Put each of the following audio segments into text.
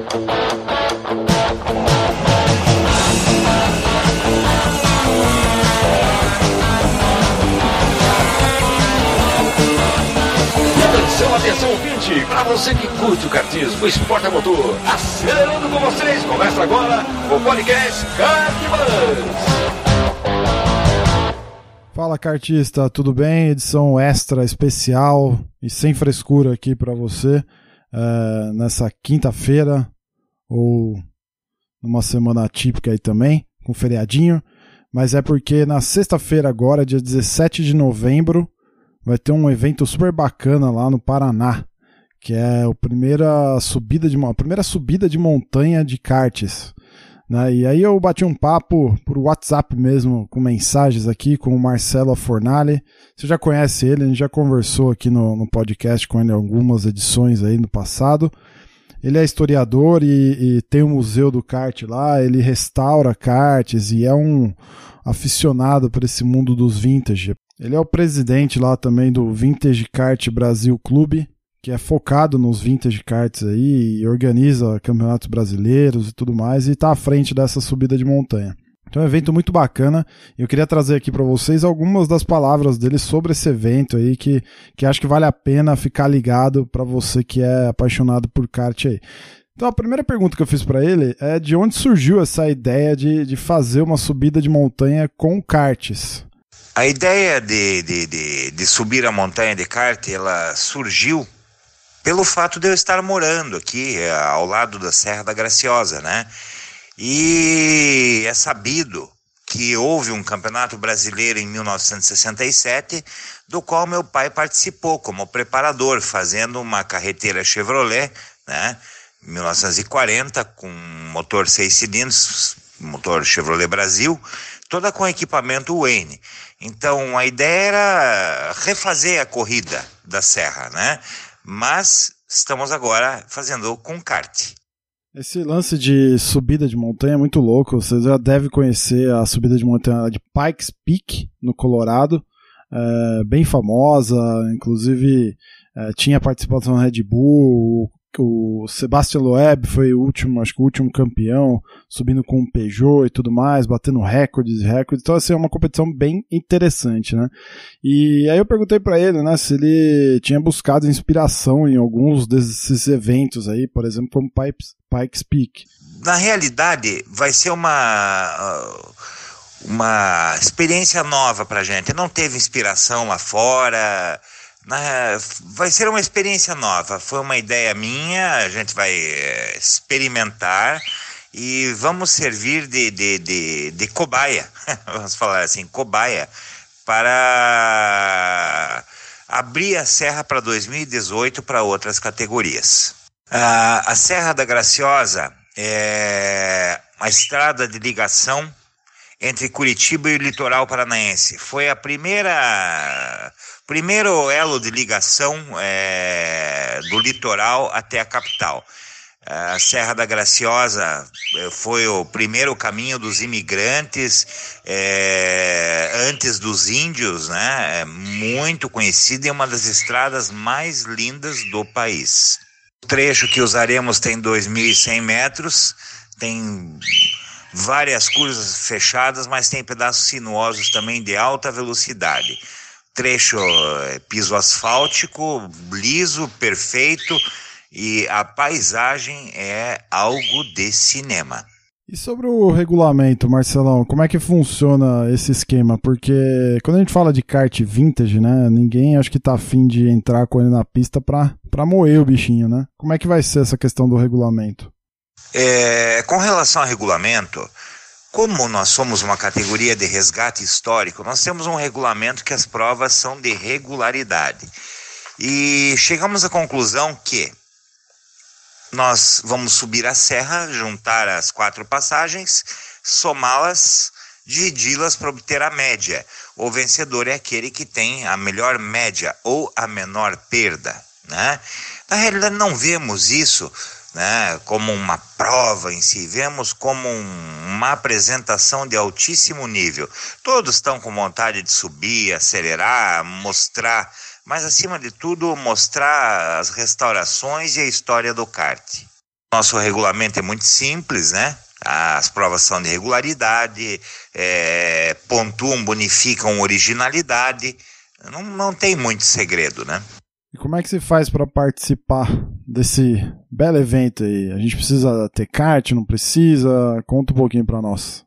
Atenção, atenção, ouvinte! Para você que curte o kartismo, o esporte a motor, acelerando com vocês, começa agora o podcast Kartbus! Fala cartista, tudo bem? Edição extra especial e sem frescura aqui para você é, nessa quinta-feira ou numa semana típica aí também, com feriadinho. Mas é porque na sexta-feira agora, dia 17 de novembro, vai ter um evento super bacana lá no Paraná, que é a primeira subida de, a primeira subida de montanha de karts. Né? E aí eu bati um papo por WhatsApp mesmo, com mensagens aqui com o Marcelo Fornale. Você já conhece ele, a gente já conversou aqui no, no podcast com ele algumas edições aí no passado. Ele é historiador e, e tem um museu do kart lá, ele restaura karts e é um aficionado por esse mundo dos vintage. Ele é o presidente lá também do Vintage Kart Brasil Clube, que é focado nos vintage karts aí e organiza campeonatos brasileiros e tudo mais e está à frente dessa subida de montanha. Então é um evento muito bacana. Eu queria trazer aqui para vocês algumas das palavras dele sobre esse evento aí que, que acho que vale a pena ficar ligado para você que é apaixonado por kart aí. Então a primeira pergunta que eu fiz para ele é de onde surgiu essa ideia de, de fazer uma subida de montanha com karts. A ideia de, de, de, de, subir a montanha de kart, ela surgiu pelo fato de eu estar morando aqui eh, ao lado da Serra da Graciosa, né? E é sabido que houve um campeonato brasileiro em 1967, do qual meu pai participou como preparador, fazendo uma carreteira Chevrolet, né? 1940, com motor seis cilindros, motor Chevrolet Brasil, toda com equipamento Wayne. Então a ideia era refazer a corrida da serra, né? Mas estamos agora fazendo com kart. Esse lance de subida de montanha é muito louco. Você já deve conhecer a subida de montanha de Pikes Peak, no Colorado. É, bem famosa, inclusive é, tinha participação na Red Bull, o Sebastian Loeb foi o último, acho que o último campeão, subindo com um Peugeot e tudo mais, batendo recordes e recordes. Então, assim, é uma competição bem interessante, né? E aí eu perguntei para ele, né, se ele tinha buscado inspiração em alguns desses eventos aí, por exemplo, como Pipes, Pikes Peak. Na realidade, vai ser uma uma experiência nova pra gente. Não teve inspiração lá fora na, vai ser uma experiência nova. Foi uma ideia minha, a gente vai é, experimentar e vamos servir de, de, de, de cobaia, vamos falar assim, cobaia, para abrir a serra para 2018 para outras categorias. a Serra da Graciosa é a estrada de ligação entre Curitiba e o litoral paranaense. Foi a primeira Primeiro elo de ligação é, do litoral até a capital. A Serra da Graciosa é, foi o primeiro caminho dos imigrantes é, antes dos índios, né? É muito conhecida e uma das estradas mais lindas do país. O trecho que usaremos tem 2.100 metros, tem várias curvas fechadas, mas tem pedaços sinuosos também de alta velocidade trecho eh, piso asfáltico, liso, perfeito e a paisagem é algo de cinema. E sobre o regulamento, Marcelão, como é que funciona esse esquema? Porque quando a gente fala de kart vintage, né, ninguém acho que tá afim de entrar com ele na pista pra, pra moer o bichinho, né? Como é que vai ser essa questão do regulamento? É, com relação ao regulamento, como nós somos uma categoria de resgate histórico, nós temos um regulamento que as provas são de regularidade. E chegamos à conclusão que nós vamos subir a serra, juntar as quatro passagens, somá-las, dividi-las para obter a média. O vencedor é aquele que tem a melhor média ou a menor perda. Né? Na realidade, não vemos isso né, como uma prova em si, vemos como um, uma apresentação de altíssimo nível. Todos estão com vontade de subir, acelerar, mostrar, mas acima de tudo, mostrar as restaurações e a história do kart. Nosso regulamento é muito simples, né? As provas são de regularidade, é, pontuam, bonificam originalidade. Não, não tem muito segredo, né? E como é que se faz para participar desse belo evento aí? A gente precisa ter kart, não precisa? Conta um pouquinho para nós.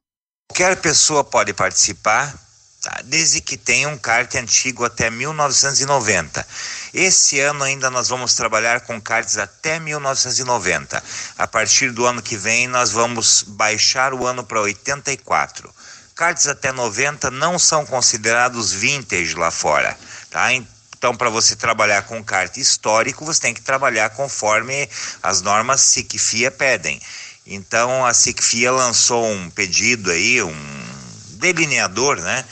Qualquer pessoa pode participar, tá? desde que tenha um kart antigo até 1990. Esse ano ainda nós vamos trabalhar com karts até 1990. A partir do ano que vem nós vamos baixar o ano para 84. Karts até 90 não são considerados vintage lá fora, tá? Então, para você trabalhar com kart histórico, você tem que trabalhar conforme as normas SICFIA pedem. Então, a SICFIA lançou um pedido aí, um delineador, né?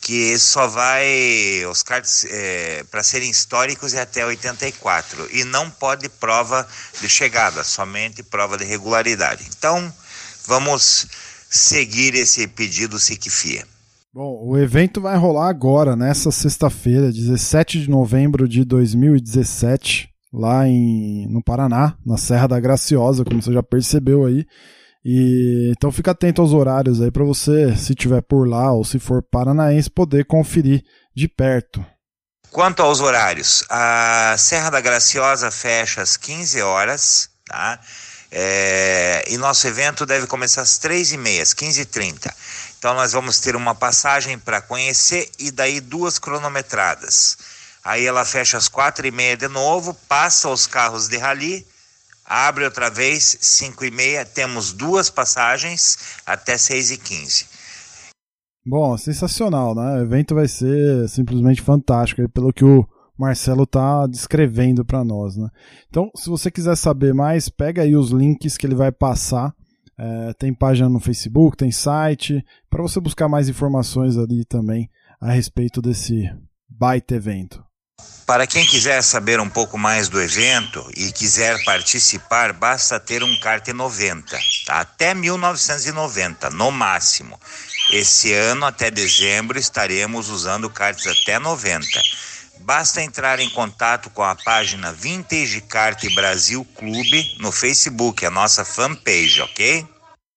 que só vai os cards é, para serem históricos é até 84 e não pode prova de chegada, somente prova de regularidade. Então, vamos seguir esse pedido SICFIA. Bom, o evento vai rolar agora, nessa sexta-feira, 17 de novembro de 2017, lá em, no Paraná, na Serra da Graciosa, como você já percebeu aí. E então fica atento aos horários aí para você, se tiver por lá ou se for paranaense, poder conferir de perto. Quanto aos horários, a Serra da Graciosa fecha às 15 horas, tá? É, e nosso evento deve começar às 3h30, às 15h30. Então nós vamos ter uma passagem para conhecer e daí duas cronometradas. Aí ela fecha às 4h30 de novo, passa os carros de rally abre outra vez, 5 e meia, temos duas passagens até 6 e 15. Bom, sensacional, né? O evento vai ser simplesmente fantástico, pelo que o Marcelo tá descrevendo para nós, né? Então, se você quiser saber mais, pega aí os links que ele vai passar. É, tem página no Facebook, tem site, para você buscar mais informações ali também a respeito desse baita evento. Para quem quiser saber um pouco mais do evento e quiser participar, basta ter um kart 90, tá? até 1990, no máximo. Esse ano, até dezembro, estaremos usando karts até 90. Basta entrar em contato com a página Vintage Kart Brasil Clube no Facebook, a nossa fanpage, ok?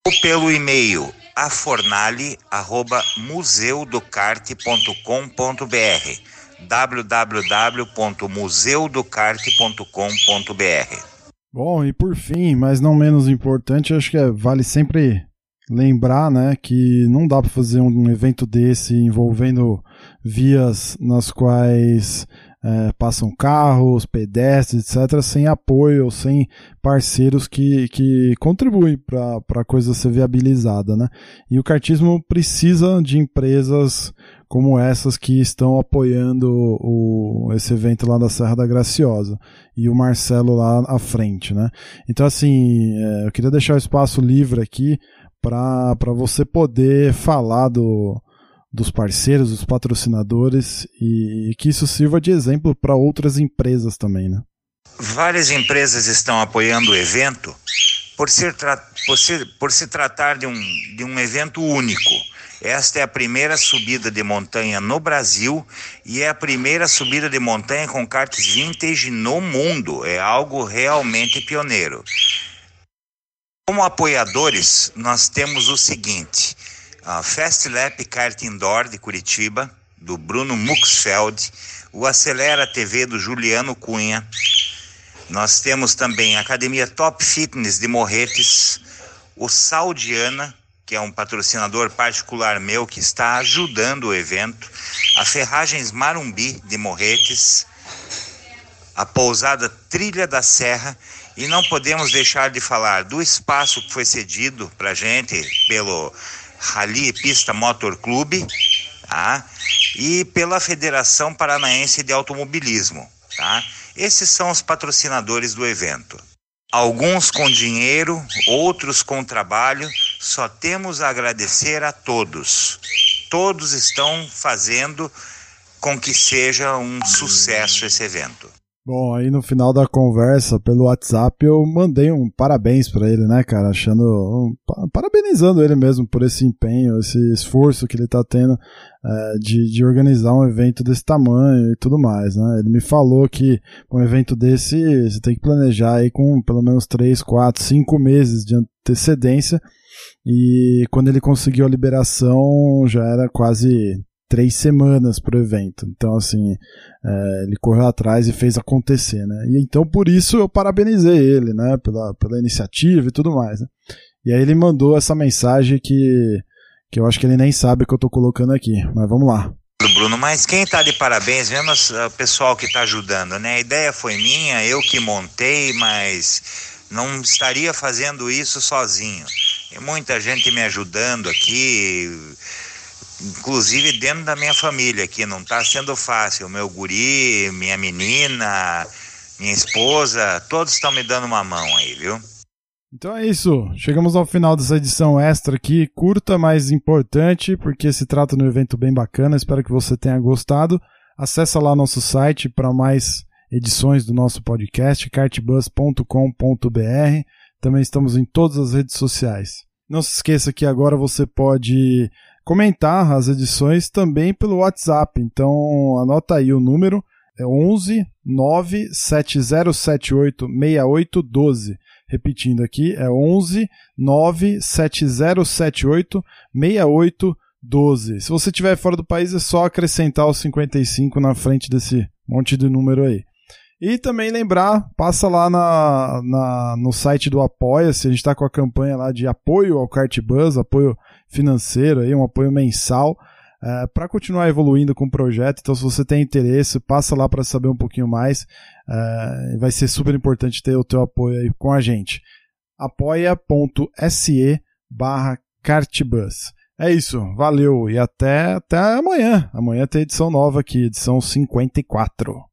Ou pelo e-mail afornale@museudocart.com.br www.museudocarte.com.br. Bom, e por fim, mas não menos importante, acho que é, vale sempre lembrar, né, que não dá para fazer um evento desse envolvendo vias nas quais é, passam carros, pedestres, etc., sem apoio, sem parceiros que, que contribuem para a coisa ser viabilizada. Né? E o cartismo precisa de empresas como essas que estão apoiando o, esse evento lá da Serra da Graciosa e o Marcelo lá à frente. Né? Então, assim, é, eu queria deixar o espaço livre aqui para você poder falar do dos parceiros, dos patrocinadores e que isso sirva de exemplo para outras empresas também, né? Várias empresas estão apoiando o evento por, ser por, ser, por se tratar de um, de um evento único. Esta é a primeira subida de montanha no Brasil e é a primeira subida de montanha com karts vintage no mundo. É algo realmente pioneiro. Como apoiadores, nós temos o seguinte: a Fast Lap Kart Indoor de Curitiba, do Bruno Muxfeld, o Acelera TV do Juliano Cunha. Nós temos também a Academia Top Fitness de Morretes, o Saudiana, que é um patrocinador particular meu que está ajudando o evento, a Ferragens Marumbi de Morretes, a pousada Trilha da Serra. E não podemos deixar de falar do espaço que foi cedido para gente pelo Rally Pista Motor Clube, tá? E pela Federação Paranaense de Automobilismo, tá? Esses são os patrocinadores do evento. Alguns com dinheiro, outros com trabalho, só temos a agradecer a todos. Todos estão fazendo com que seja um sucesso esse evento. Bom, aí no final da conversa pelo WhatsApp eu mandei um parabéns para ele, né, cara? Achando. Um, parabenizando ele mesmo por esse empenho, esse esforço que ele tá tendo é, de, de organizar um evento desse tamanho e tudo mais, né? Ele me falou que um evento desse você tem que planejar aí com pelo menos 3, 4, 5 meses de antecedência. E quando ele conseguiu a liberação já era quase três semanas pro evento. Então, assim, é, ele correu atrás e fez acontecer, né? E então, por isso, eu parabenizei ele, né? Pela, pela iniciativa e tudo mais, né? E aí ele mandou essa mensagem que, que eu acho que ele nem sabe que eu tô colocando aqui. Mas vamos lá. Bruno, mas quem tá de parabéns mesmo é o pessoal que tá ajudando, né? A ideia foi minha, eu que montei, mas não estaria fazendo isso sozinho. Tem muita gente me ajudando aqui, inclusive dentro da minha família, que não está sendo fácil. Meu guri, minha menina, minha esposa, todos estão me dando uma mão aí, viu? Então é isso. Chegamos ao final dessa edição extra aqui, curta, mas importante, porque se trata de um evento bem bacana. Espero que você tenha gostado. Acesse lá nosso site para mais edições do nosso podcast, cartbus.com.br. Também estamos em todas as redes sociais. Não se esqueça que agora você pode comentar as edições também pelo WhatsApp. Então anota aí o número, é 11 97078 6812. Repetindo aqui, é 11 97078 6812. Se você estiver fora do país, é só acrescentar o 55 na frente desse monte de número aí. E também lembrar, passa lá na, na no site do Apoia-se, a gente está com a campanha lá de apoio ao Cartbus, apoio financeiro, aí, um apoio mensal, é, para continuar evoluindo com o projeto. Então, se você tem interesse, passa lá para saber um pouquinho mais. É, vai ser super importante ter o teu apoio aí com a gente. apoia.se barra Cartbus. É isso, valeu e até, até amanhã. Amanhã tem edição nova aqui, edição 54.